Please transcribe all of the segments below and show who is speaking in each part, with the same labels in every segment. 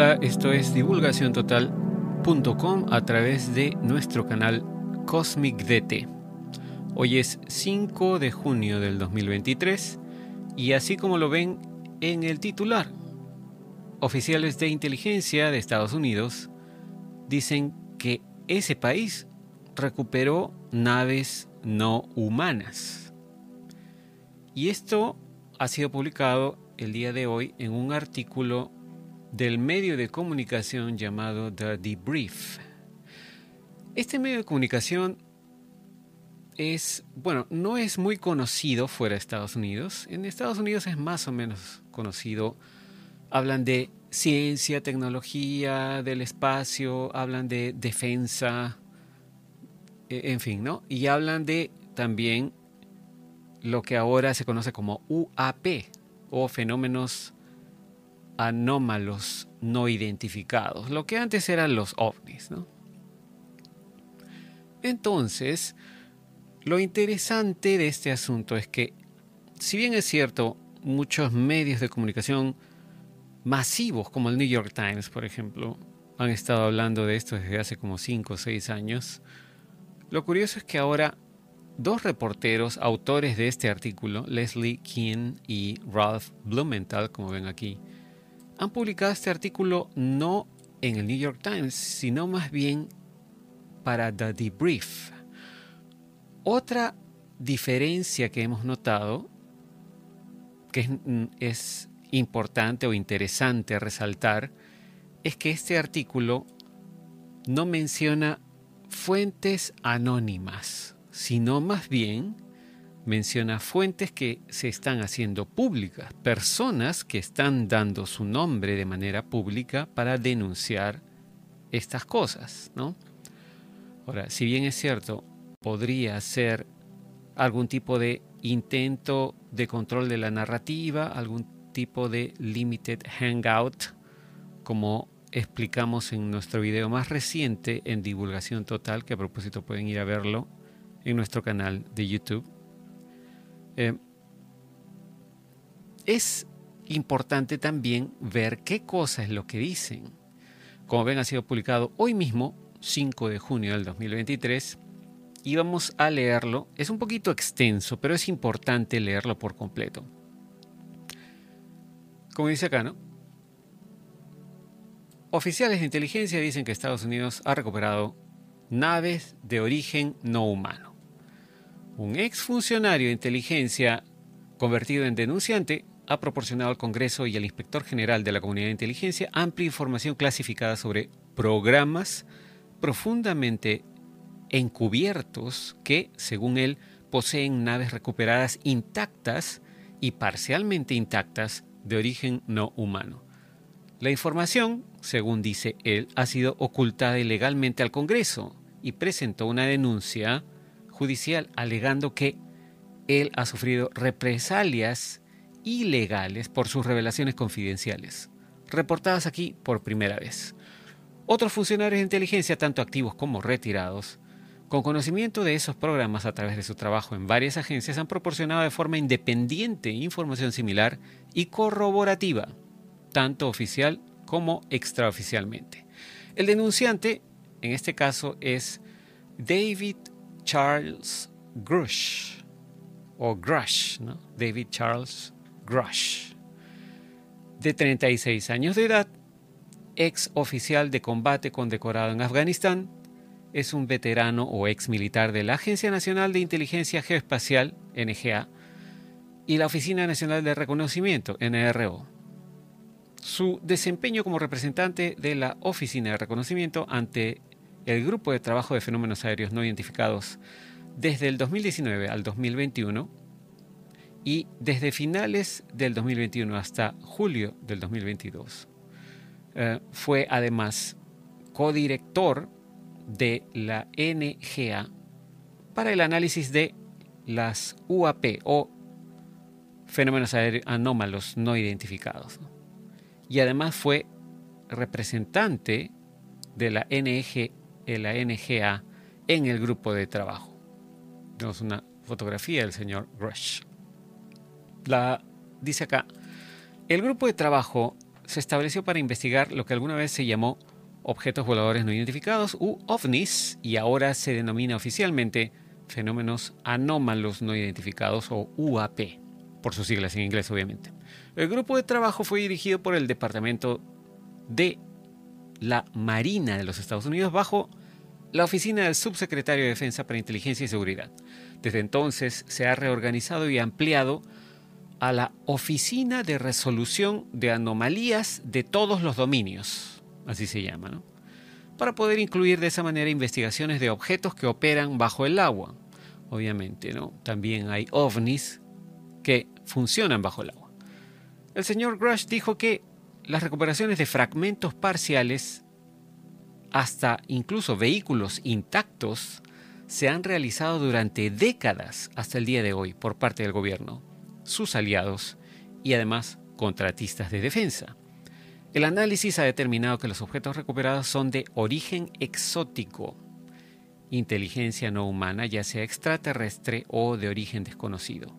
Speaker 1: Hola, esto es divulgaciontotal.com a través de nuestro canal Cosmic DT. Hoy es 5 de junio del 2023 y así como lo ven en el titular, oficiales de inteligencia de Estados Unidos dicen que ese país recuperó naves no humanas. Y esto ha sido publicado el día de hoy en un artículo del medio de comunicación llamado The Debrief. Este medio de comunicación es, bueno, no es muy conocido fuera de Estados Unidos. En Estados Unidos es más o menos conocido. Hablan de ciencia, tecnología, del espacio, hablan de defensa, e, en fin, ¿no? Y hablan de también lo que ahora se conoce como UAP o fenómenos anómalos no identificados, lo que antes eran los ovnis. ¿no? Entonces, lo interesante de este asunto es que, si bien es cierto, muchos medios de comunicación masivos, como el New York Times, por ejemplo, han estado hablando de esto desde hace como 5 o 6 años, lo curioso es que ahora dos reporteros, autores de este artículo, Leslie Keane y Ralph Blumenthal, como ven aquí, han publicado este artículo no en el New York Times, sino más bien para The Debrief. Otra diferencia que hemos notado, que es, importante o interesante resaltar, es que este artículo no menciona fuentes anónimas, sino más bien menciona fuentes que se están haciendo públicas, personas que están dando su nombre de manera pública para denunciar estas cosas, ¿no? Ahora, si bien es cierto, podría ser algún tipo de intento de control de la narrativa, algún tipo de limited hangout, como explicamos en nuestro video más reciente en divulgación total, que a propósito pueden ir a verlo en nuestro canal de YouTube eh, es importante también ver qué cosa es lo que dicen. Como ven, ha sido publicado hoy mismo, 5 de junio del 2023, y vamos a leerlo. Es un poquito extenso, pero es importante leerlo por completo. Como dice acá, ¿no? Oficiales de inteligencia dicen que Estados Unidos ha recuperado naves de origen no humano. Un exfuncionario de inteligencia convertido en denunciante ha proporcionado al Congreso y al Inspector General de la Comunidad de Inteligencia amplia información clasificada sobre programas profundamente encubiertos que, según él, poseen naves recuperadas intactas y parcialmente intactas de origen no humano. La información, según dice él, ha sido ocultada ilegalmente al Congreso y presentó una denuncia judicial alegando que él ha sufrido represalias ilegales por sus revelaciones confidenciales, reportadas aquí por primera vez. Otros funcionarios de inteligencia, tanto activos como retirados, con conocimiento de esos programas a través de su trabajo en varias agencias, han proporcionado de forma independiente información similar y corroborativa, tanto oficial como extraoficialmente. El denunciante, en este caso, es David Charles Grush, o Grush, ¿no? David Charles Grush, de 36 años de edad, ex oficial de combate condecorado en Afganistán, es un veterano o ex militar de la Agencia Nacional de Inteligencia Geoespacial, NGA, y la Oficina Nacional de Reconocimiento, NRO. Su desempeño como representante de la Oficina de Reconocimiento ante el Grupo de Trabajo de Fenómenos Aéreos No Identificados desde el 2019 al 2021 y desde finales del 2021 hasta julio del 2022. Eh, fue además codirector de la NGA para el análisis de las UAP o fenómenos aéreos anómalos no identificados. Y además fue representante de la NG la NGA en el grupo de trabajo. Tenemos una fotografía del señor Rush. La, dice acá, el grupo de trabajo se estableció para investigar lo que alguna vez se llamó objetos voladores no identificados u ovnis y ahora se denomina oficialmente fenómenos anómalos no identificados o UAP, por sus siglas en inglés obviamente. El grupo de trabajo fue dirigido por el Departamento de la Marina de los Estados Unidos bajo la oficina del Subsecretario de Defensa para Inteligencia y Seguridad. Desde entonces se ha reorganizado y ampliado a la Oficina de Resolución de Anomalías de todos los dominios, así se llama, ¿no? para poder incluir de esa manera investigaciones de objetos que operan bajo el agua. Obviamente, ¿no? También hay ovnis que funcionan bajo el agua. El señor Grush dijo que las recuperaciones de fragmentos parciales hasta incluso vehículos intactos se han realizado durante décadas hasta el día de hoy por parte del gobierno, sus aliados y además contratistas de defensa. El análisis ha determinado que los objetos recuperados son de origen exótico, inteligencia no humana, ya sea extraterrestre o de origen desconocido.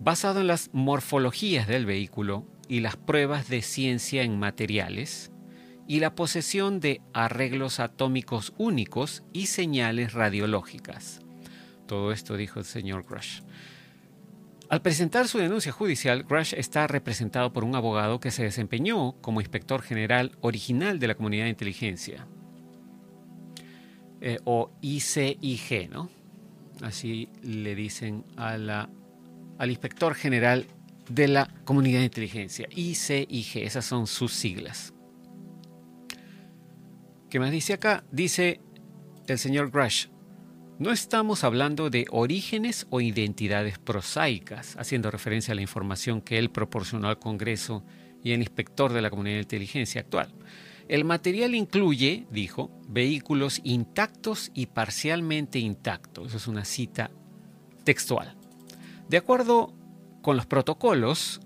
Speaker 1: Basado en las morfologías del vehículo y las pruebas de ciencia en materiales, y la posesión de arreglos atómicos únicos y señales radiológicas. Todo esto dijo el señor Grush. Al presentar su denuncia judicial, Grush está representado por un abogado que se desempeñó como inspector general original de la comunidad de inteligencia, eh, o ICIG, ¿no? Así le dicen a la, al inspector general de la comunidad de inteligencia, ICIG, esas son sus siglas. ¿Qué más dice acá? Dice el señor Grush, no estamos hablando de orígenes o identidades prosaicas, haciendo referencia a la información que él proporcionó al Congreso y al inspector de la comunidad de inteligencia actual. El material incluye, dijo, vehículos intactos y parcialmente intactos. Eso es una cita textual. De acuerdo con los protocolos,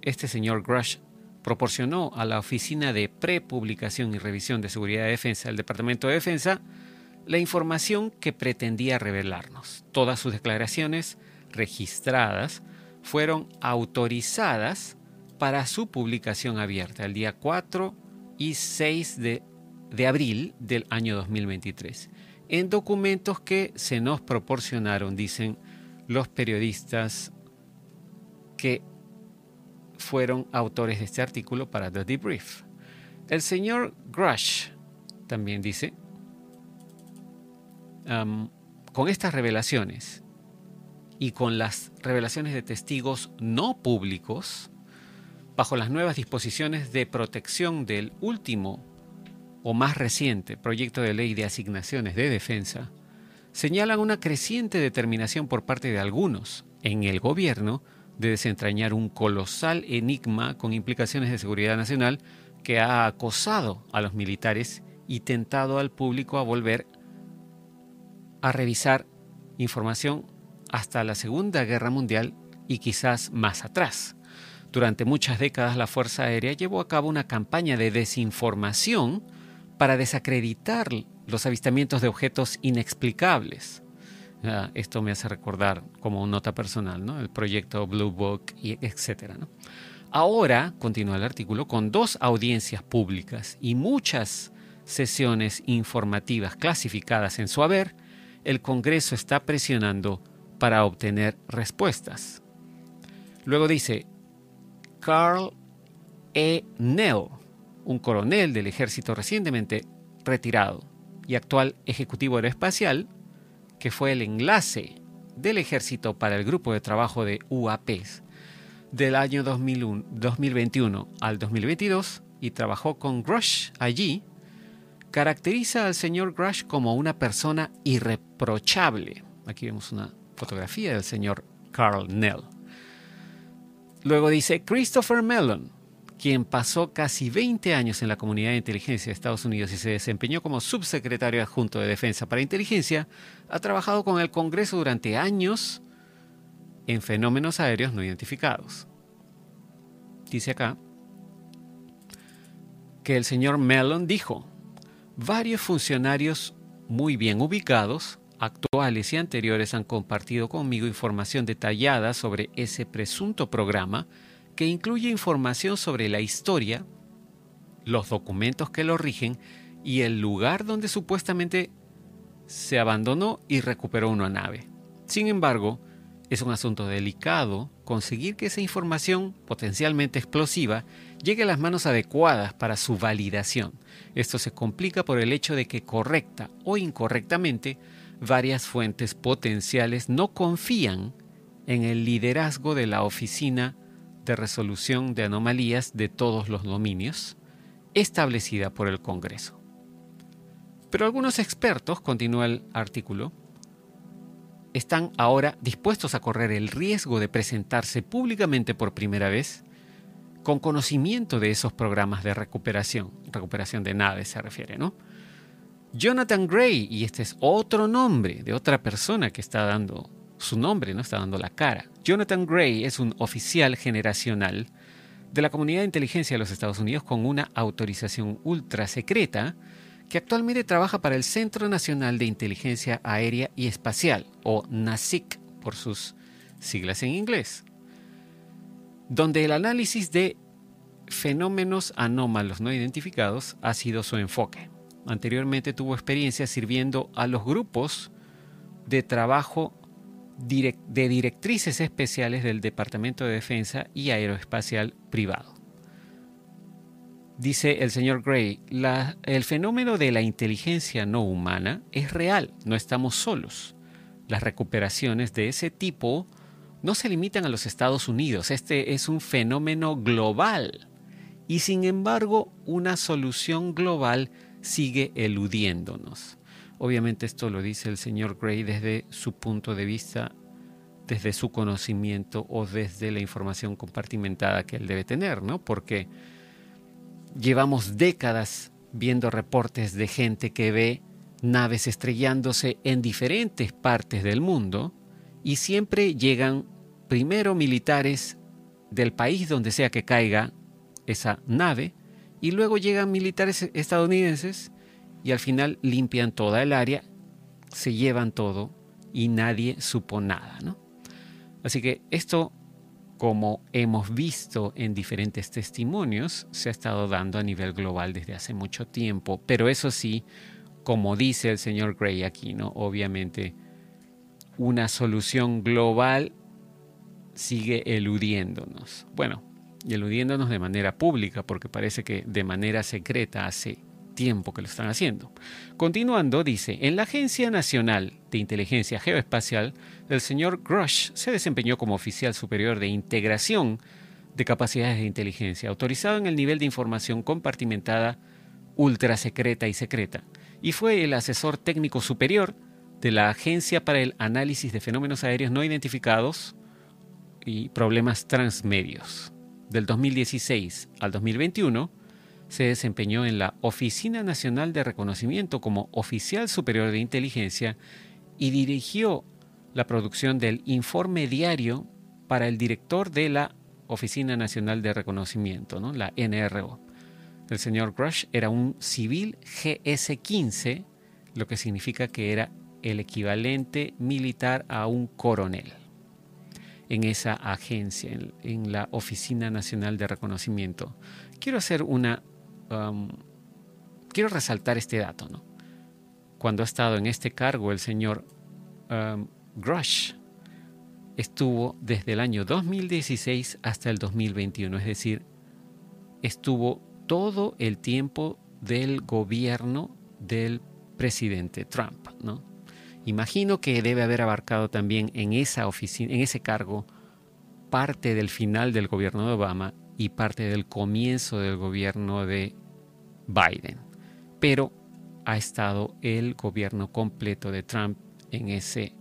Speaker 1: este señor Grush proporcionó a la Oficina de Prepublicación y Revisión de Seguridad de Defensa del Departamento de Defensa la información que pretendía revelarnos. Todas sus declaraciones registradas fueron autorizadas para su publicación abierta el día 4 y 6 de, de abril del año 2023 en documentos que se nos proporcionaron, dicen los periodistas que fueron autores de este artículo para The Debrief. El señor Grush también dice, con estas revelaciones y con las revelaciones de testigos no públicos, bajo las nuevas disposiciones de protección del último o más reciente proyecto de ley de asignaciones de defensa, señalan una creciente determinación por parte de algunos en el gobierno de desentrañar un colosal enigma con implicaciones de seguridad nacional que ha acosado a los militares y tentado al público a volver a revisar información hasta la Segunda Guerra Mundial y quizás más atrás. Durante muchas décadas la Fuerza Aérea llevó a cabo una campaña de desinformación para desacreditar los avistamientos de objetos inexplicables Ah, esto me hace recordar como nota personal, ¿no? El proyecto Blue Book, y etcétera, Ahora, continúa el artículo, con dos audiencias públicas y muchas sesiones informativas clasificadas en su haber, el Congreso está presionando para obtener respuestas. Luego dice, Carl E. Nell, un coronel del ejército recientemente retirado y actual ejecutivo aeroespacial, que fue el enlace del ejército para el grupo de trabajo de UAPs del año 2021 al 2022 y trabajó con Grush allí, caracteriza al señor Grush como una persona irreprochable. Aquí vemos una fotografía del señor Carl Nell. Luego dice Christopher Mellon, quien pasó casi 20 años en la comunidad de inteligencia de Estados Unidos y se desempeñó como subsecretario adjunto de Defensa para Inteligencia, ha trabajado con el Congreso durante años en fenómenos aéreos no identificados. Dice acá que el señor Mellon dijo, varios funcionarios muy bien ubicados, actuales y anteriores, han compartido conmigo información detallada sobre ese presunto programa que incluye información sobre la historia, los documentos que lo rigen y el lugar donde supuestamente se abandonó y recuperó una nave. Sin embargo, es un asunto delicado conseguir que esa información potencialmente explosiva llegue a las manos adecuadas para su validación. Esto se complica por el hecho de que correcta o incorrectamente varias fuentes potenciales no confían en el liderazgo de la Oficina de Resolución de Anomalías de todos los dominios, establecida por el Congreso. Pero algunos expertos, continúa el artículo, están ahora dispuestos a correr el riesgo de presentarse públicamente por primera vez con conocimiento de esos programas de recuperación, recuperación de naves se refiere, ¿no? Jonathan Gray, y este es otro nombre de otra persona que está dando su nombre, no está dando la cara. Jonathan Gray es un oficial generacional de la comunidad de inteligencia de los Estados Unidos con una autorización ultra secreta que actualmente trabaja para el Centro Nacional de Inteligencia Aérea y Espacial, o NASIC por sus siglas en inglés, donde el análisis de fenómenos anómalos no identificados ha sido su enfoque. Anteriormente tuvo experiencia sirviendo a los grupos de trabajo de directrices especiales del Departamento de Defensa y Aeroespacial Privado. Dice el señor Gray, el fenómeno de la inteligencia no humana es real, no estamos solos. Las recuperaciones de ese tipo no se limitan a los Estados Unidos, este es un fenómeno global y sin embargo una solución global sigue eludiéndonos. Obviamente esto lo dice el señor Gray desde su punto de vista, desde su conocimiento o desde la información compartimentada que él debe tener, ¿no? Porque Llevamos décadas viendo reportes de gente que ve naves estrellándose en diferentes partes del mundo y siempre llegan primero militares del país donde sea que caiga esa nave y luego llegan militares estadounidenses y al final limpian toda el área, se llevan todo y nadie supo nada, ¿no? Así que esto como hemos visto en diferentes testimonios, se ha estado dando a nivel global desde hace mucho tiempo. Pero eso sí, como dice el señor Gray aquí, ¿no? Obviamente, una solución global sigue eludiéndonos. Bueno, eludiéndonos de manera pública, porque parece que de manera secreta hace tiempo que lo están haciendo. Continuando, dice, en la Agencia Nacional de Inteligencia Geoespacial, el señor Grush se desempeñó como oficial superior de integración de capacidades de inteligencia, autorizado en el nivel de información compartimentada ultra secreta y secreta, y fue el asesor técnico superior de la Agencia para el Análisis de Fenómenos Aéreos No Identificados y Problemas Transmedios. Del 2016 al 2021, se desempeñó en la Oficina Nacional de Reconocimiento como oficial superior de inteligencia y dirigió la producción del informe diario para el director de la Oficina Nacional de Reconocimiento, ¿no? la NRO. El señor Grush era un civil GS-15, lo que significa que era el equivalente militar a un coronel en esa agencia, en, en la Oficina Nacional de Reconocimiento. Quiero hacer una Quiero resaltar este dato, ¿no? Cuando ha estado en este cargo el señor um, Grush estuvo desde el año 2016 hasta el 2021, es decir, estuvo todo el tiempo del gobierno del presidente Trump, ¿no? Imagino que debe haber abarcado también en esa oficina, en ese cargo, parte del final del gobierno de Obama y parte del comienzo del gobierno de Biden. Pero ha estado el gobierno completo de Trump en ese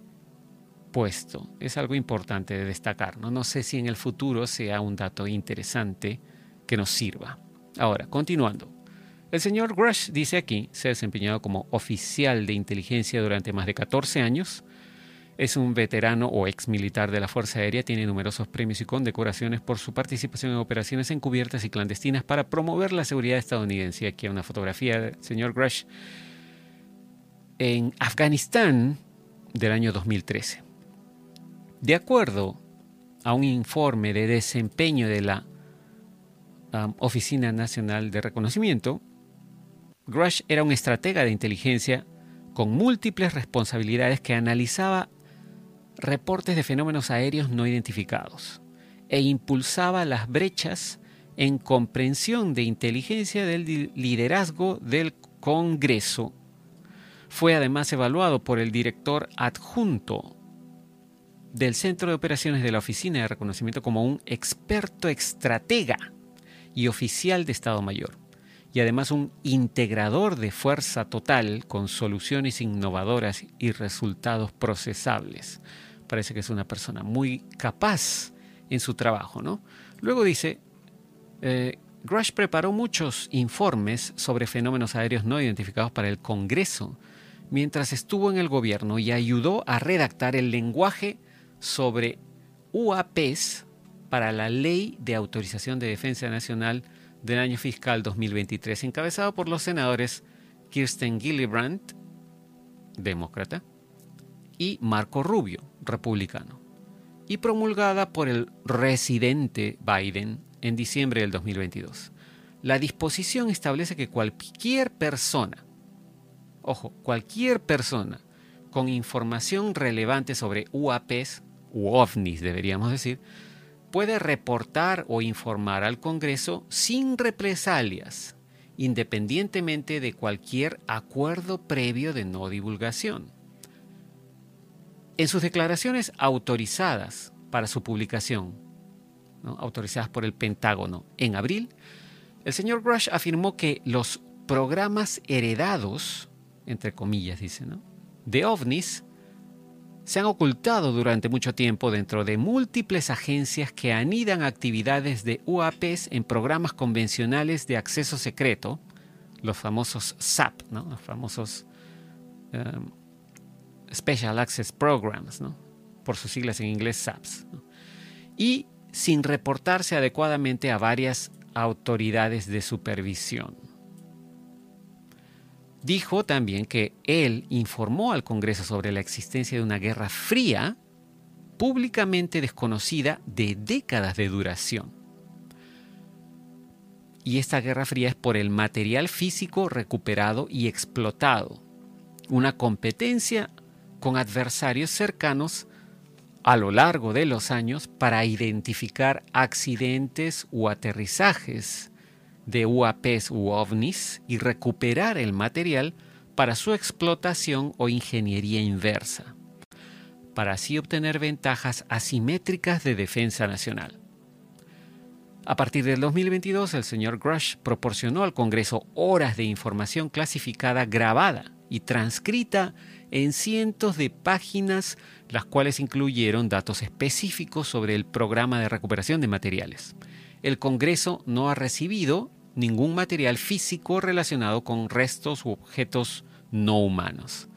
Speaker 1: puesto. Es algo importante de destacar. No, no sé si en el futuro sea un dato interesante que nos sirva. Ahora, continuando. El señor Grush dice aquí, se ha desempeñado como oficial de inteligencia durante más de 14 años es un veterano o ex militar de la Fuerza Aérea, tiene numerosos premios y condecoraciones por su participación en operaciones encubiertas y clandestinas para promover la seguridad estadounidense. Aquí hay una fotografía del señor Grush en Afganistán del año 2013. De acuerdo a un informe de desempeño de la um, Oficina Nacional de Reconocimiento, Grush era un estratega de inteligencia con múltiples responsabilidades que analizaba reportes de fenómenos aéreos no identificados e impulsaba las brechas en comprensión de inteligencia del liderazgo del Congreso. Fue además evaluado por el director adjunto del Centro de Operaciones de la Oficina de Reconocimiento como un experto estratega y oficial de Estado Mayor, y además un integrador de fuerza total con soluciones innovadoras y resultados procesables. Parece que es una persona muy capaz en su trabajo, ¿no? Luego dice, eh, Grush preparó muchos informes sobre fenómenos aéreos no identificados para el Congreso mientras estuvo en el gobierno y ayudó a redactar el lenguaje sobre UAPs para la Ley de Autorización de Defensa Nacional del año fiscal 2023, encabezado por los senadores Kirsten Gillibrand, demócrata, y Marco Rubio, republicano, y promulgada por el residente Biden en diciembre del 2022. La disposición establece que cualquier persona, ojo, cualquier persona con información relevante sobre UAPs, u ovnis deberíamos decir, puede reportar o informar al Congreso sin represalias, independientemente de cualquier acuerdo previo de no divulgación. En sus declaraciones autorizadas para su publicación, autorizadas por el Pentágono en abril, el señor Grush afirmó que los programas heredados, entre comillas dice, de ovnis, se han ocultado durante mucho tiempo dentro de múltiples agencias que anidan actividades de UAPs en programas convencionales de acceso secreto, los famosos SAP, los famosos um, Special Access Programs, ¿no? por sus siglas en inglés SAPS, y sin reportarse adecuadamente a varias autoridades de supervisión. Dijo también que él informó al Congreso sobre la existencia de una guerra fría públicamente desconocida de décadas de duración. Y esta guerra fría es por el material físico recuperado y explotado, una competencia con adversarios cercanos a lo largo de los años para identificar accidentes o aterrizajes de UAPs u ovnis y recuperar el material para su explotación o ingeniería inversa, para así obtener ventajas asimétricas de defensa nacional. A partir del 2022, el señor Grush proporcionó al Congreso horas de información clasificada grabada y transcrita en cientos de páginas, las cuales incluyeron datos específicos sobre el programa de recuperación de materiales. El Congreso no ha recibido ningún material físico relacionado con restos u objetos no humanos.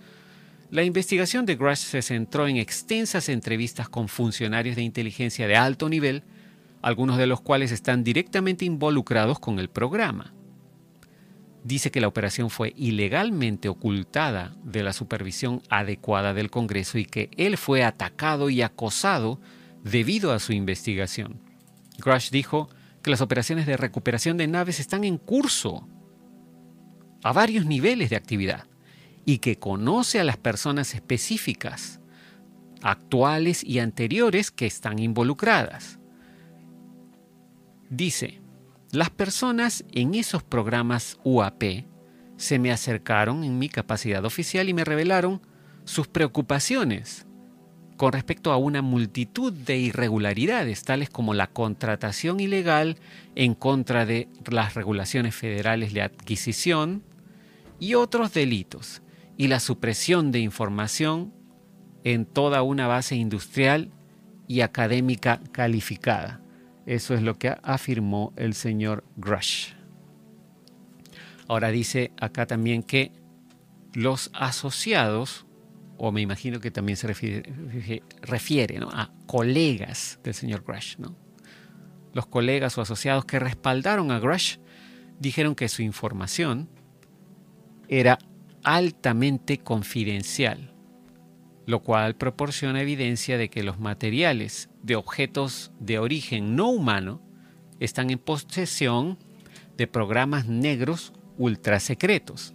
Speaker 1: La investigación de Grush se centró en extensas entrevistas con funcionarios de inteligencia de alto nivel, algunos de los cuales están directamente involucrados con el programa dice que la operación fue ilegalmente ocultada de la supervisión adecuada del Congreso y que él fue atacado y acosado debido a su investigación. Grush dijo que las operaciones de recuperación de naves están en curso a varios niveles de actividad y que conoce a las personas específicas, actuales y anteriores que están involucradas. Dice, las personas en esos programas UAP se me acercaron en mi capacidad oficial y me revelaron sus preocupaciones con respecto a una multitud de irregularidades, tales como la contratación ilegal en contra de las regulaciones federales de adquisición y otros delitos, y la supresión de información en toda una base industrial y académica calificada. Eso es lo que afirmó el señor Grush. Ahora dice acá también que los asociados, o me imagino que también se refiere, a colegas del señor Grush, los colegas o asociados que respaldaron a Grush dijeron que su información era altamente confidencial, lo cual proporciona evidencia de que los materiales de objetos de origen no humano están en posesión de programas negros ultra secretos.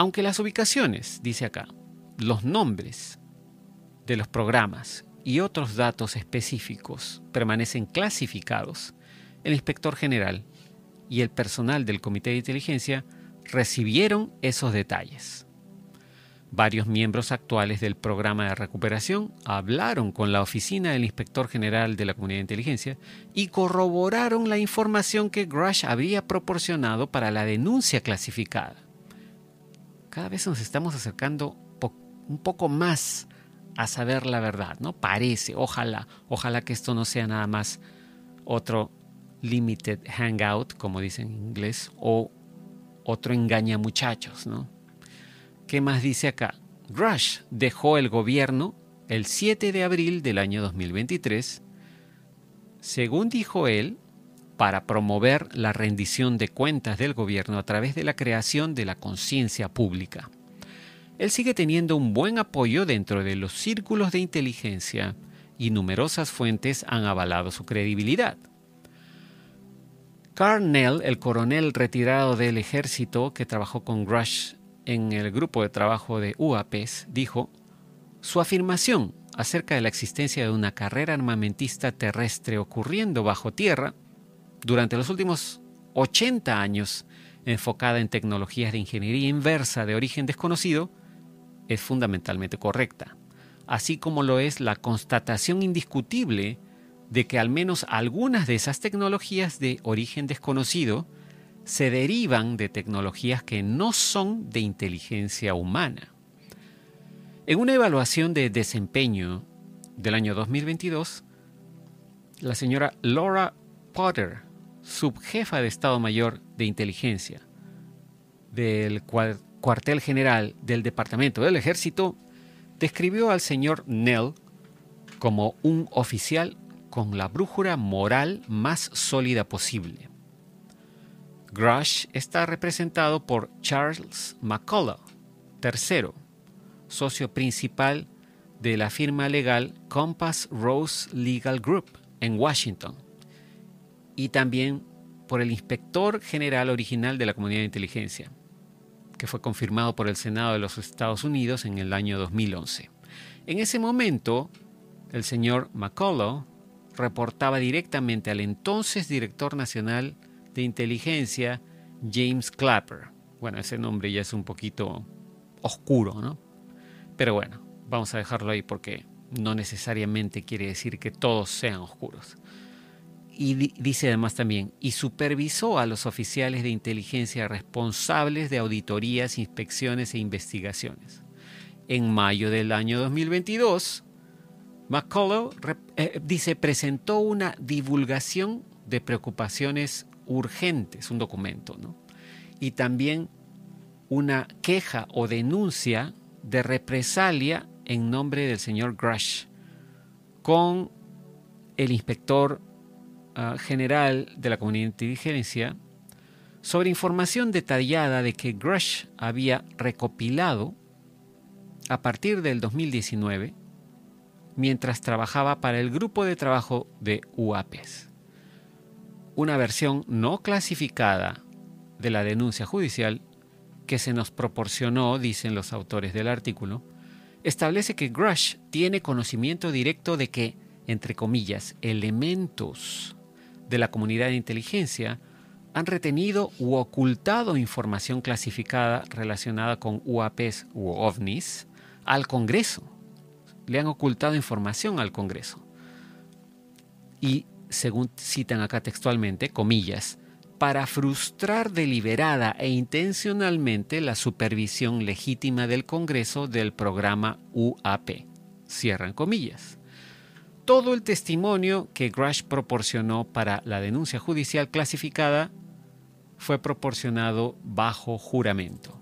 Speaker 1: Aunque las ubicaciones, dice acá, los nombres de los programas y otros datos específicos permanecen clasificados, el inspector general y el personal del Comité de Inteligencia recibieron esos detalles. Varios miembros actuales del programa de recuperación hablaron con la oficina del inspector general de la Comunidad de Inteligencia y corroboraron la información que Grush habría proporcionado para la denuncia clasificada. Cada vez nos estamos acercando un poco más a saber la verdad, ¿no? Parece, ojalá, ojalá que esto no sea nada más otro limited hangout, como dicen en inglés, o otro engaña muchachos, ¿no? ¿Qué más dice acá? Rush dejó el gobierno el 7 de abril del año 2023, según dijo él, para promover la rendición de cuentas del gobierno a través de la creación de la conciencia pública. Él sigue teniendo un buen apoyo dentro de los círculos de inteligencia y numerosas fuentes han avalado su credibilidad. Carnell, el coronel retirado del ejército que trabajó con Grush en el grupo de trabajo de UAPES, dijo, su afirmación acerca de la existencia de una carrera armamentista terrestre ocurriendo bajo tierra durante los últimos 80 años enfocada en tecnologías de ingeniería inversa de origen desconocido es fundamentalmente correcta, así como lo es la constatación indiscutible de que al menos algunas de esas tecnologías de origen desconocido se derivan de tecnologías que no son de inteligencia humana. En una evaluación de desempeño del año 2022, la señora Laura Potter, subjefa de Estado Mayor de Inteligencia del cuartel general del Departamento del Ejército, describió al señor Nell como un oficial con la brújula moral más sólida posible. Grush está representado por Charles McCullough, tercero, socio principal de la firma legal Compass Rose Legal Group en Washington, y también por el inspector general original de la Comunidad de Inteligencia, que fue confirmado por el Senado de los Estados Unidos en el año 2011. En ese momento, el señor McCullough reportaba directamente al entonces director nacional de inteligencia, James Clapper. Bueno, ese nombre ya es un poquito oscuro, ¿no? Pero bueno, vamos a dejarlo ahí porque no necesariamente quiere decir que todos sean oscuros. Y dice además también, y supervisó a los oficiales de inteligencia responsables de auditorías, inspecciones e investigaciones. En mayo del año 2022, McCullough eh, dice, presentó una divulgación de preocupaciones urgentes, un documento, ¿no? Y también una queja o denuncia de represalia en nombre del señor Grush con el inspector ah, general de la comunidad de inteligencia sobre información detallada de que Grush había recopilado a partir del 2019 mientras trabajaba para el grupo de trabajo de UAPES. Una versión no clasificada de la denuncia judicial que se nos proporcionó, dicen los autores del artículo, establece que Grush tiene conocimiento directo de que, entre comillas, elementos de la comunidad de inteligencia han retenido u ocultado información clasificada relacionada con UAPs u OVNIs al Congreso le han ocultado información al Congreso. Y según citan acá textualmente, comillas, para frustrar deliberada e intencionalmente la supervisión legítima del Congreso del programa UAP. Cierran comillas. Todo el testimonio que Grush proporcionó para la denuncia judicial clasificada fue proporcionado bajo juramento.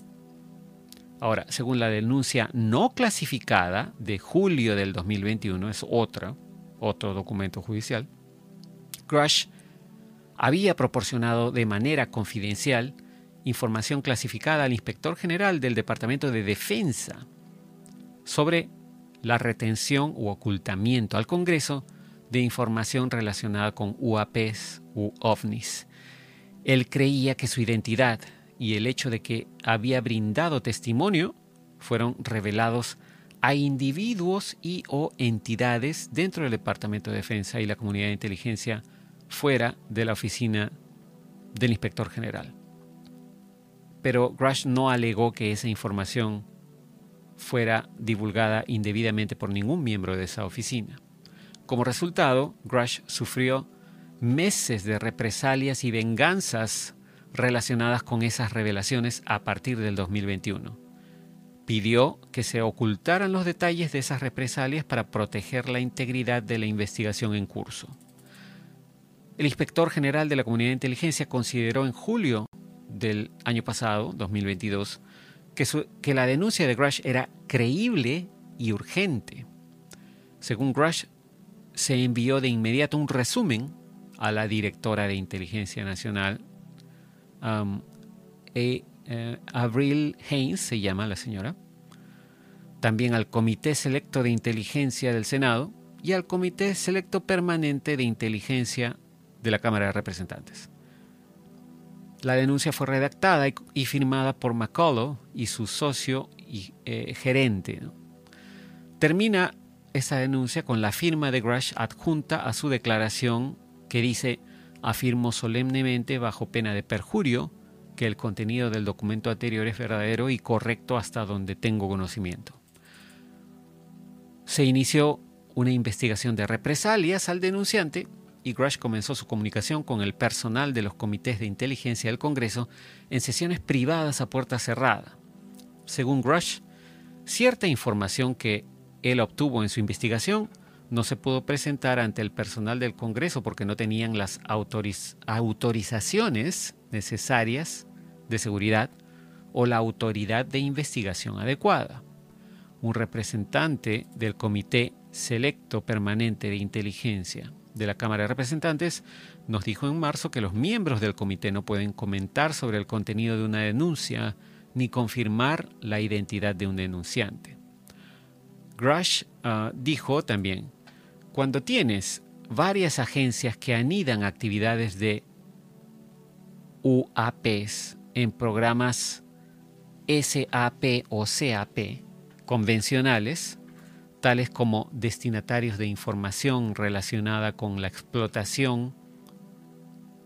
Speaker 1: Ahora, según la denuncia no clasificada de julio del 2021, es otro documento judicial, Grush había proporcionado de manera confidencial información clasificada al inspector general del Departamento de Defensa sobre la retención u ocultamiento al Congreso de información relacionada con UAPs u OVNIs. Él creía que su identidad y el hecho de que había brindado testimonio fueron revelados a individuos y o entidades dentro del Departamento de Defensa y la comunidad de inteligencia fuera de la oficina del inspector general. Pero Grush no alegó que esa información fuera divulgada indebidamente por ningún miembro de esa oficina. Como resultado, Grush sufrió meses de represalias y venganzas relacionadas con esas revelaciones a partir del 2021. Pidió que se ocultaran los detalles de esas represalias para proteger la integridad de la investigación en curso. El inspector general de la Comunidad de Inteligencia consideró en julio del año pasado, 2022, que, la denuncia de Grush era creíble y urgente. Según Grush, se envió de inmediato un resumen a la directora de Inteligencia Nacional, um, e, eh, Avril Haines se llama la señora, también al Comité Selecto de Inteligencia del Senado y al Comité Selecto Permanente de Inteligencia de la Cámara de Representantes. La denuncia fue redactada y, firmada por McCullough y su socio y eh, gerente. Termina esa denuncia con la firma de Grush adjunta a su declaración que dice afirmo solemnemente bajo pena de perjurio que el contenido del documento anterior es verdadero y correcto hasta donde tengo conocimiento. Se inició una investigación de represalias al denunciante y Grush comenzó su comunicación con el personal de los comités de inteligencia del Congreso en sesiones privadas a puerta cerrada. Según Grush, cierta información que él obtuvo en su investigación no se pudo presentar ante el personal del Congreso porque no tenían las autorizaciones necesarias de seguridad o la autoridad de investigación adecuada. Un representante del Comité Selecto Permanente de Inteligencia de la Cámara de Representantes nos dijo en marzo que los miembros del comité no pueden comentar sobre el contenido de una denuncia ni confirmar la identidad de un denunciante. Grush ah, dijo también, cuando tienes varias agencias que anidan actividades de UAPs en programas SAP o CAP convencionales, tales como destinatarios de información relacionada con la explotación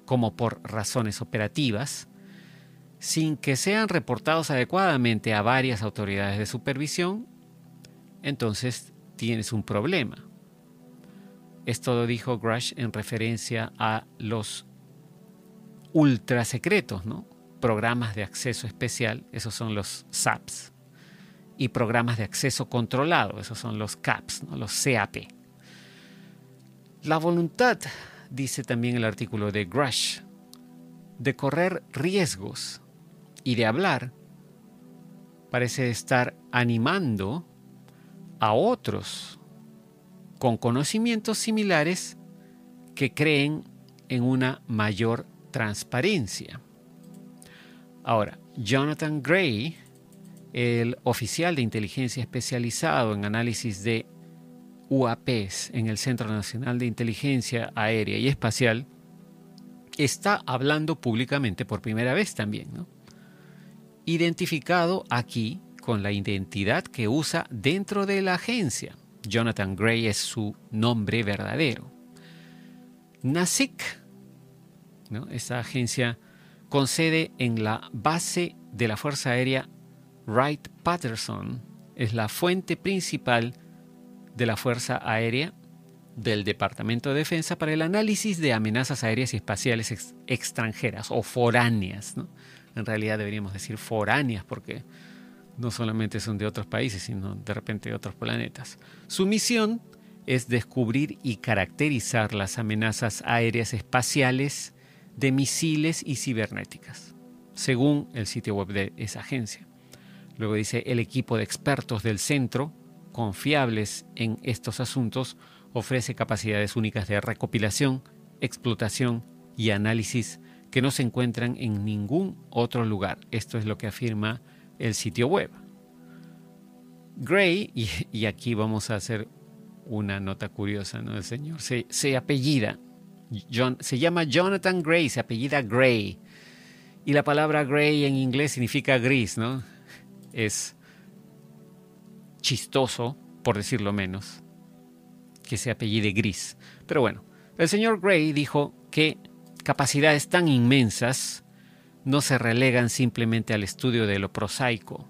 Speaker 1: como por razones operativas, sin que sean reportados adecuadamente a varias autoridades de supervisión, entonces tienes un problema. Esto lo dijo Grush en referencia a los ultra secretos, ¿no? Programas de acceso especial, esos son los SAPs y programas de acceso controlado, esos son los CAPs, los CAP. La voluntad, dice también el artículo de Grush, de correr riesgos y de hablar, parece estar animando a otros con conocimientos similares que creen en una mayor transparencia. Ahora, Jonathan Gray, el oficial de inteligencia especializado en análisis de UAPs en el Centro Nacional de Inteligencia Aérea y Espacial, está hablando públicamente por primera vez también, identificado aquí con la identidad que usa dentro de la agencia. Jonathan Gray es su nombre verdadero. NASIC, ¿no? esta agencia, con sede en la base de la Fuerza Aérea Wright Patterson es la fuente principal de la Fuerza Aérea del Departamento de Defensa para el análisis de amenazas aéreas y espaciales extranjeras o foráneas. En realidad deberíamos decir foráneas porque no solamente son de otros países, sino de repente de otros planetas. Su misión es descubrir y caracterizar las amenazas aéreas espaciales de misiles y cibernéticas, según el sitio web de esa agencia. Luego dice, el equipo de expertos del centro, confiables en estos asuntos, ofrece capacidades únicas de recopilación, explotación y análisis que no se encuentran en ningún otro lugar. Esto es lo que afirma el sitio web. Gray, y, aquí vamos a hacer una nota curiosa, ¿no? El señor se, se apellida, John, se llama Jonathan Gray, se apellida Gray. Y la palabra gray en inglés significa gris, ¿no? Es chistoso, por decirlo menos, que se apellide gris. Pero bueno, el señor Gray dijo que capacidades tan inmensas no se relegan simplemente al estudio de lo prosaico.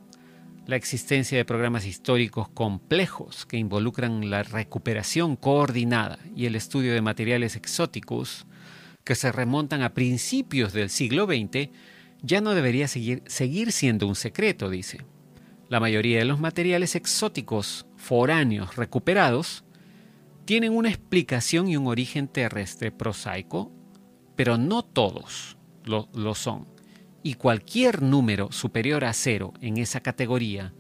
Speaker 1: La existencia de programas históricos complejos que involucran la recuperación coordinada y el estudio de materiales exóticos que se remontan a principios del siglo XX ya no debería seguir, seguir siendo un secreto, dice. La mayoría de los materiales exóticos foráneos recuperados tienen una explicación y un origen terrestre prosaico, pero no todos lo, lo son y cualquier número superior a cero en esa categoría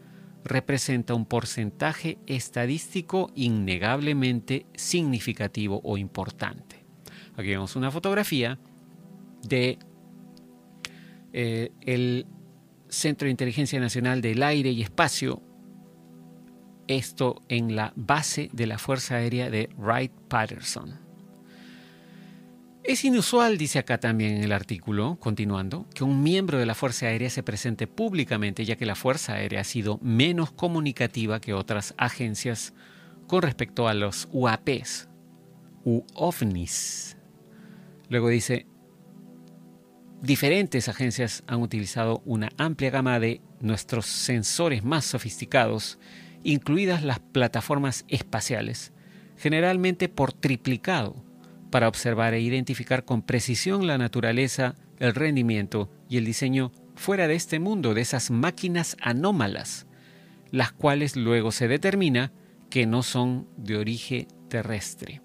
Speaker 1: representa un porcentaje estadístico innegablemente significativo o importante. Aquí vemos una fotografía de eh, el Centro de Inteligencia Nacional del Aire y Espacio, esto en la base de la Fuerza Aérea de Wright-Patterson. Es inusual, dice acá también en el artículo, continuando, que un miembro de la Fuerza Aérea se presente públicamente, ya que la Fuerza Aérea ha sido menos comunicativa que otras agencias con respecto a los UAPs, u OVNIs. Luego dice, diferentes agencias han utilizado una amplia gama de nuestros sensores más sofisticados, incluidas las plataformas espaciales, generalmente por triplicado para observar e identificar con precisión la naturaleza, el rendimiento y el diseño fuera de este mundo de esas máquinas anómalas, las cuales luego se determina que no son de origen terrestre.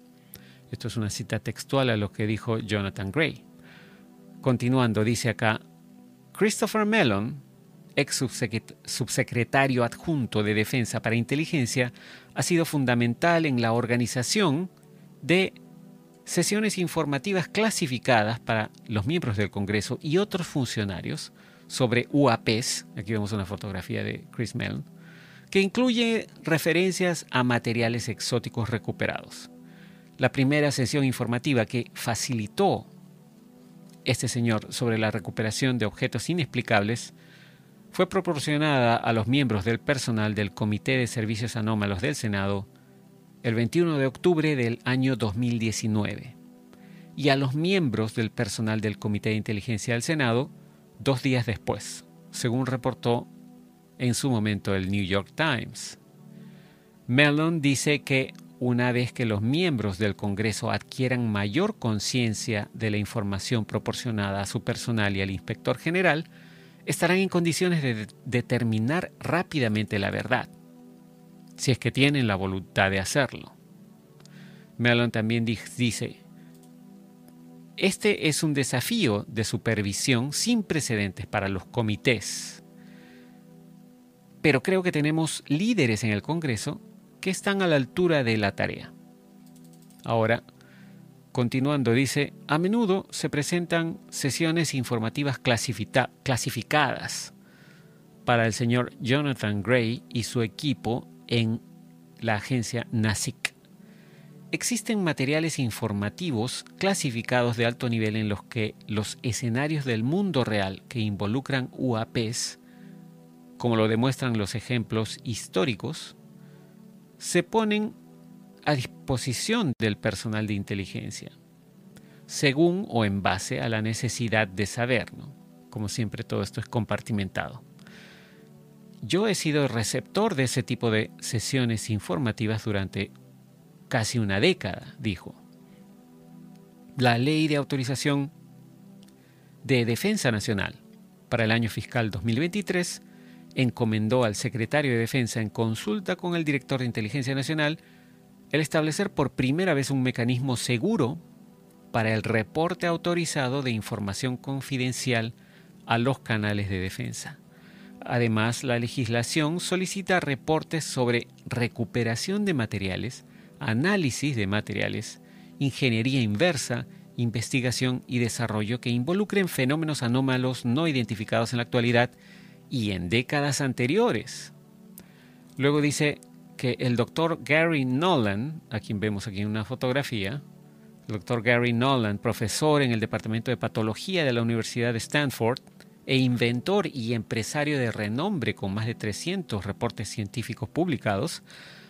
Speaker 1: Esto es una cita textual a lo que dijo Jonathan Gray. Continuando, dice acá, Christopher Mellon, ex subsecretario adjunto de Defensa para Inteligencia, ha sido fundamental en la organización de sesiones informativas clasificadas para los miembros del Congreso y otros funcionarios sobre UAPs, aquí vemos una fotografía de Chris Mellon, que incluye referencias a materiales exóticos recuperados. La primera sesión informativa que facilitó este señor sobre la recuperación de objetos inexplicables fue proporcionada a los miembros del personal del Comité de Servicios Anómalos del Senado el 21 de octubre del año 2019, y a los miembros del personal del Comité de Inteligencia del Senado dos días después, según reportó en su momento el New York Times. Mellon dice que una vez que los miembros del Congreso adquieran mayor conciencia de la información proporcionada a su personal y al inspector general, estarán en condiciones de determinar rápidamente la verdad si es que tienen la voluntad de hacerlo. Mellon también dice, este es un desafío de supervisión sin precedentes para los comités, pero creo que tenemos líderes en el Congreso que están a la altura de la tarea. Ahora, continuando, dice, a menudo se presentan sesiones informativas clasificadas para el señor Jonathan Gray y su equipo en la agencia NASIC. Existen materiales informativos clasificados de alto nivel en los que los escenarios del mundo real que involucran UAPs, como lo demuestran los ejemplos históricos, se ponen a disposición del personal de inteligencia, según o en base a la necesidad de saber. Como siempre, todo esto es compartimentado. Yo he sido receptor de ese tipo de sesiones informativas durante casi una década, dijo. La ley de autorización de Defensa Nacional para el año fiscal 2023 encomendó al secretario de Defensa en consulta con el director de Inteligencia Nacional el establecer por primera vez un mecanismo seguro para el reporte autorizado de información confidencial a los canales de defensa. Además, la legislación solicita reportes sobre recuperación de materiales, análisis de materiales, ingeniería inversa, investigación y desarrollo que involucren fenómenos anómalos no identificados en la actualidad y en décadas anteriores. Luego dice que el doctor Gary Nolan, a quien vemos aquí en una fotografía, el doctor Gary Nolan, profesor en el Departamento de Patología de la Universidad de Stanford, e inventor y empresario de renombre con más de 300 reportes científicos publicados,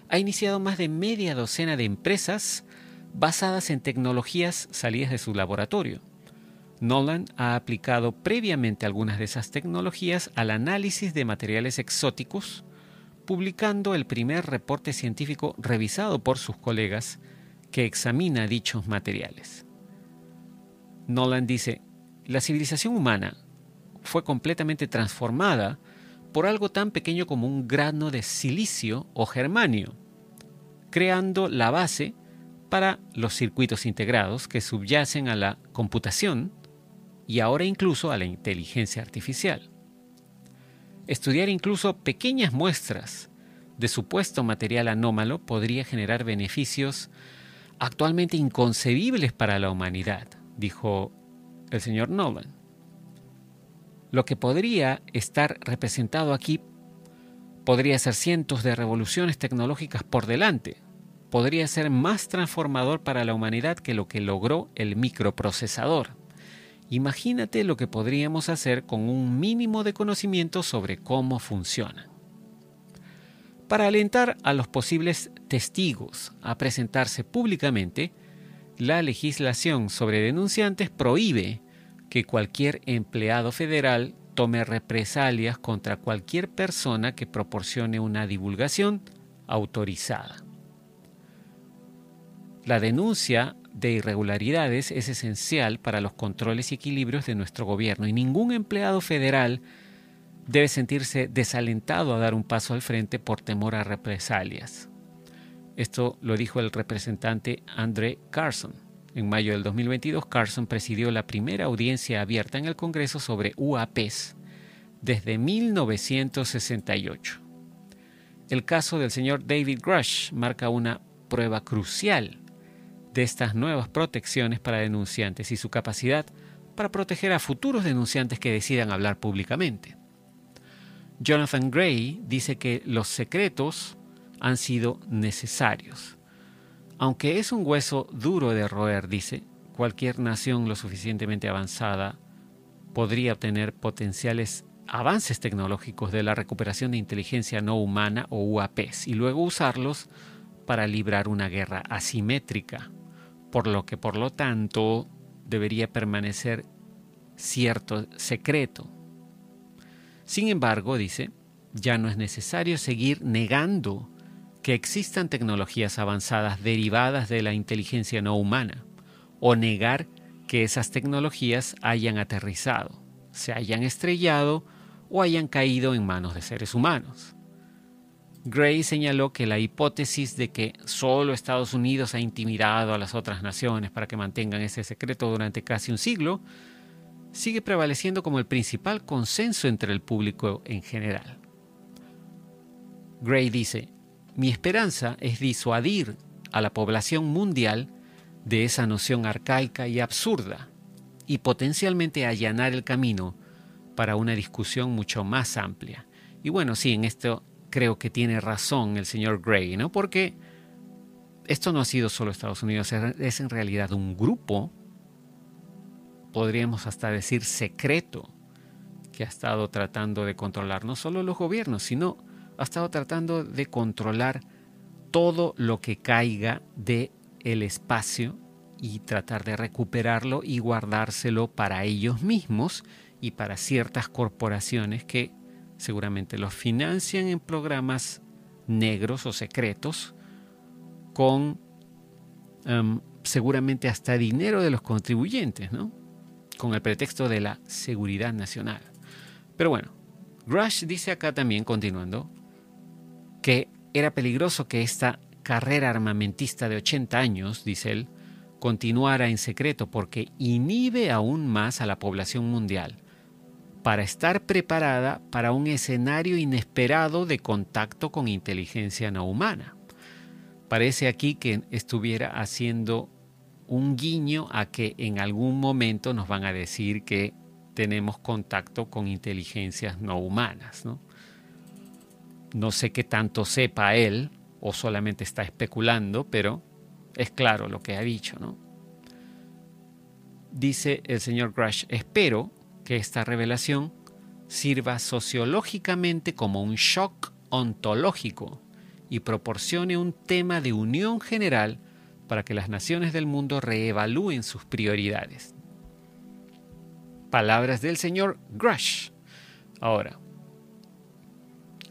Speaker 1: ha iniciado más de media docena de empresas basadas en tecnologías salidas de su laboratorio. Nolan ha aplicado previamente algunas de esas tecnologías al análisis de materiales exóticos, publicando el primer reporte científico revisado por sus colegas que examina dichos materiales. Nolan dice, la civilización humana fue completamente transformada por algo tan pequeño como un grano de silicio o germanio, creando la base para los circuitos integrados que subyacen a la computación y ahora incluso a la inteligencia artificial. Estudiar incluso pequeñas muestras de supuesto material anómalo podría generar beneficios actualmente inconcebibles para la humanidad, dijo el señor Nolan. Lo que podría estar representado aquí podría ser cientos de revoluciones tecnológicas por delante. Podría ser más transformador para la humanidad que lo que logró el microprocesador. Imagínate lo que podríamos hacer con un mínimo de conocimiento sobre cómo funciona. Para alentar a los posibles testigos a presentarse públicamente, la legislación sobre denunciantes prohíbe que cualquier empleado federal tome represalias contra cualquier persona que proporcione una divulgación autorizada. La denuncia de irregularidades es esencial para los controles y equilibrios de nuestro gobierno y ningún empleado federal debe sentirse desalentado a dar un paso al frente por temor a represalias. Esto lo dijo el representante Andre Carson. En mayo del 2022, Carson presidió la primera audiencia abierta en el Congreso sobre UAPs desde 1968. El caso del señor David Grush marca una prueba crucial de estas nuevas protecciones para denunciantes y su capacidad para proteger a futuros denunciantes que decidan hablar públicamente. Jonathan Gray dice que los secretos han sido necesarios aunque es un hueso duro de roer, dice, cualquier nación lo suficientemente avanzada podría obtener potenciales avances tecnológicos de la recuperación de inteligencia no humana o UAPs y luego usarlos para librar una guerra asimétrica, por lo que por lo tanto debería permanecer cierto secreto. Sin embargo, dice, ya no es necesario seguir negando que existan tecnologías avanzadas derivadas de la inteligencia no humana, o negar que esas tecnologías hayan aterrizado, se hayan estrellado o hayan caído en manos de seres humanos. Gray señaló que la hipótesis de que solo Estados Unidos ha intimidado a las otras naciones para que mantengan ese secreto durante casi un siglo sigue prevaleciendo como el principal consenso entre el público en general. Gray dice, mi esperanza es disuadir a la población mundial de esa noción arcaica y absurda y potencialmente allanar el camino para una discusión mucho más amplia. Y bueno, sí, en esto creo que tiene razón el señor Gray, ¿no? Porque esto no ha sido solo Estados Unidos, es en realidad un grupo, podríamos hasta decir secreto, que ha estado tratando de controlar no solo los gobiernos, sino ha estado tratando de controlar todo lo que caiga de el espacio y tratar de recuperarlo y guardárselo para ellos mismos y para ciertas corporaciones que seguramente los financian en programas negros o secretos con seguramente hasta dinero de los contribuyentes, ¿no? Con el pretexto de la seguridad nacional. Pero bueno, Grush dice acá también, continuando, que era peligroso que esta carrera armamentista de 80 años, dice él, continuara en secreto porque inhibe aún más a la población mundial para estar preparada para un escenario inesperado de contacto con inteligencia no humana. Parece aquí que estuviera haciendo un guiño a que en algún momento nos van a decir que tenemos contacto con inteligencias no humanas. No, no sé qué tanto sepa él o solamente está especulando, pero es claro lo que ha dicho. ¿no? Dice el señor Grush, espero que esta revelación sirva sociológicamente como un shock ontológico y proporcione un tema de unión general para que las naciones del mundo reevalúen sus prioridades. Palabras del señor Grush. Ahora,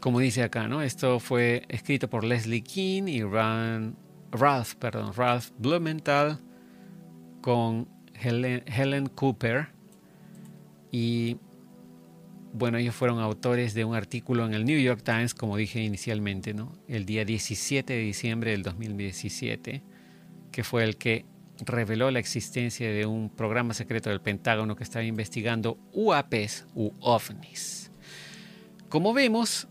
Speaker 1: como dice acá, ¿no? Esto fue escrito por Leslie King y Ralph, perdón, Ralph Blumenthal con Helen Cooper y bueno, ellos fueron autores de un artículo en el New York Times, como dije inicialmente, ¿no? el día 17 de diciembre del 2017, que fue el que reveló la existencia de un programa secreto del Pentágono que estaba investigando UAPs u OVNIs. Como vemos,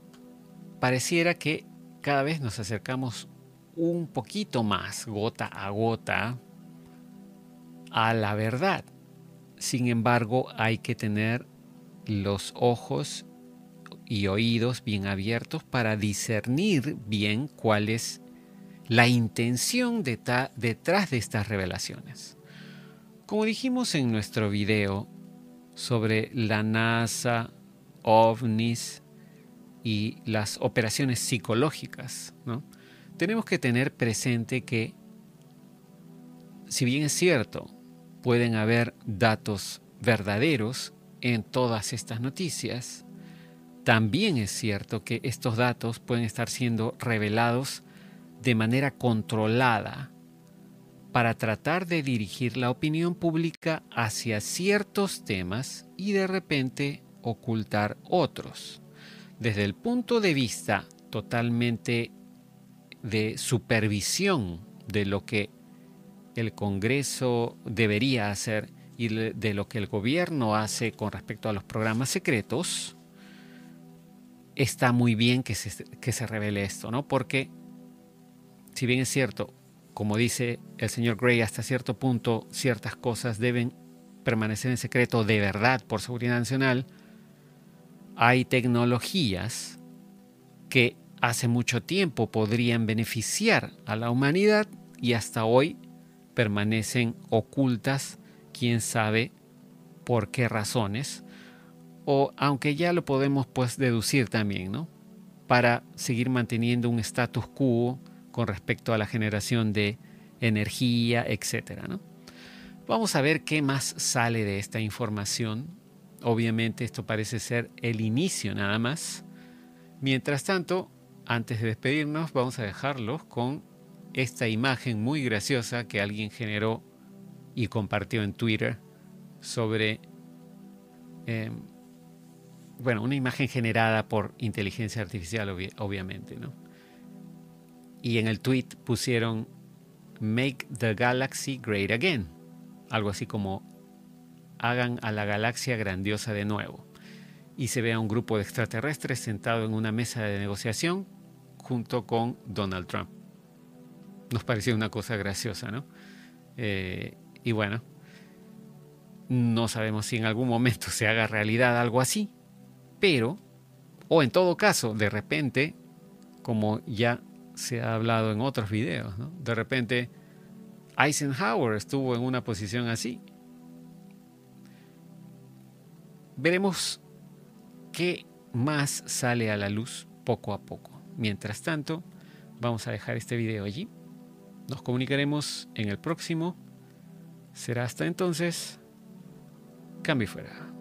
Speaker 1: pareciera que cada vez nos acercamos un poquito más, gota a gota, a la verdad. Sin embargo, hay que tener los ojos y oídos bien abiertos para discernir bien cuál es la intención detrás de estas revelaciones. Como dijimos en nuestro video sobre la NASA, ovnis y las operaciones psicológicas, tenemos que tener presente que, si bien es cierto, pueden haber datos verdaderos en todas estas noticias, también es cierto que estos datos pueden estar siendo revelados de manera controlada para tratar de dirigir la opinión pública hacia ciertos temas y de repente ocultar otros. Desde el punto de vista totalmente de supervisión de lo que el Congreso debería hacer y de lo que el gobierno hace con respecto a los programas secretos, está muy bien que se, que se revele esto, ¿no? Porque, si bien es cierto, como dice el señor Gray, hasta cierto punto ciertas cosas deben permanecer en secreto de verdad por seguridad nacional, hay tecnologías que hace mucho tiempo podrían beneficiar a la humanidad y hasta hoy permanecen ocultas quién sabe por qué razones, o aunque ya lo podemos pues deducir también, ¿no? Para seguir manteniendo un status quo con respecto a la generación de energía, etcétera. Vamos a ver qué más sale de esta información. Obviamente esto parece ser el inicio nada más. Mientras tanto, antes de despedirnos, vamos a dejarlos con esta imagen muy graciosa que alguien generó y compartió en Twitter sobre, em, bueno, una imagen generada por inteligencia artificial, obviamente, ¿no? Y en el tweet pusieron Make the Galaxy Great Again, algo así como hagan a la galaxia grandiosa de nuevo. Y se ve a un grupo de extraterrestres sentado en una mesa de negociación junto con Donald Trump. Nos pareció una cosa graciosa, ¿no? Eh, y bueno, no sabemos si en algún momento se haga realidad algo así, pero, o en todo caso, de repente, como ya se ha hablado en otros videos, de repente Eisenhower estuvo en una posición así. Veremos qué más sale a la luz poco a poco. Mientras tanto, vamos a dejar este video allí. Nos comunicaremos en el próximo Será hasta entonces, cambio fuera.